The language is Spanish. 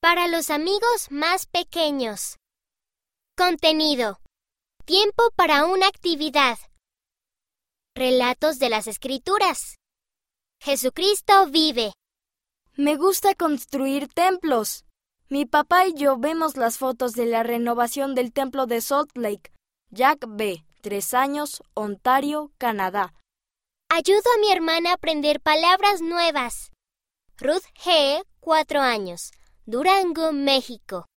Para los amigos más pequeños. Contenido. Tiempo para una actividad. Relatos de las Escrituras. Jesucristo vive. Me gusta construir templos. Mi papá y yo vemos las fotos de la renovación del templo de Salt Lake. Jack B., tres años, Ontario, Canadá. Ayudo a mi hermana a aprender palabras nuevas. Ruth G., cuatro años, Durango, México.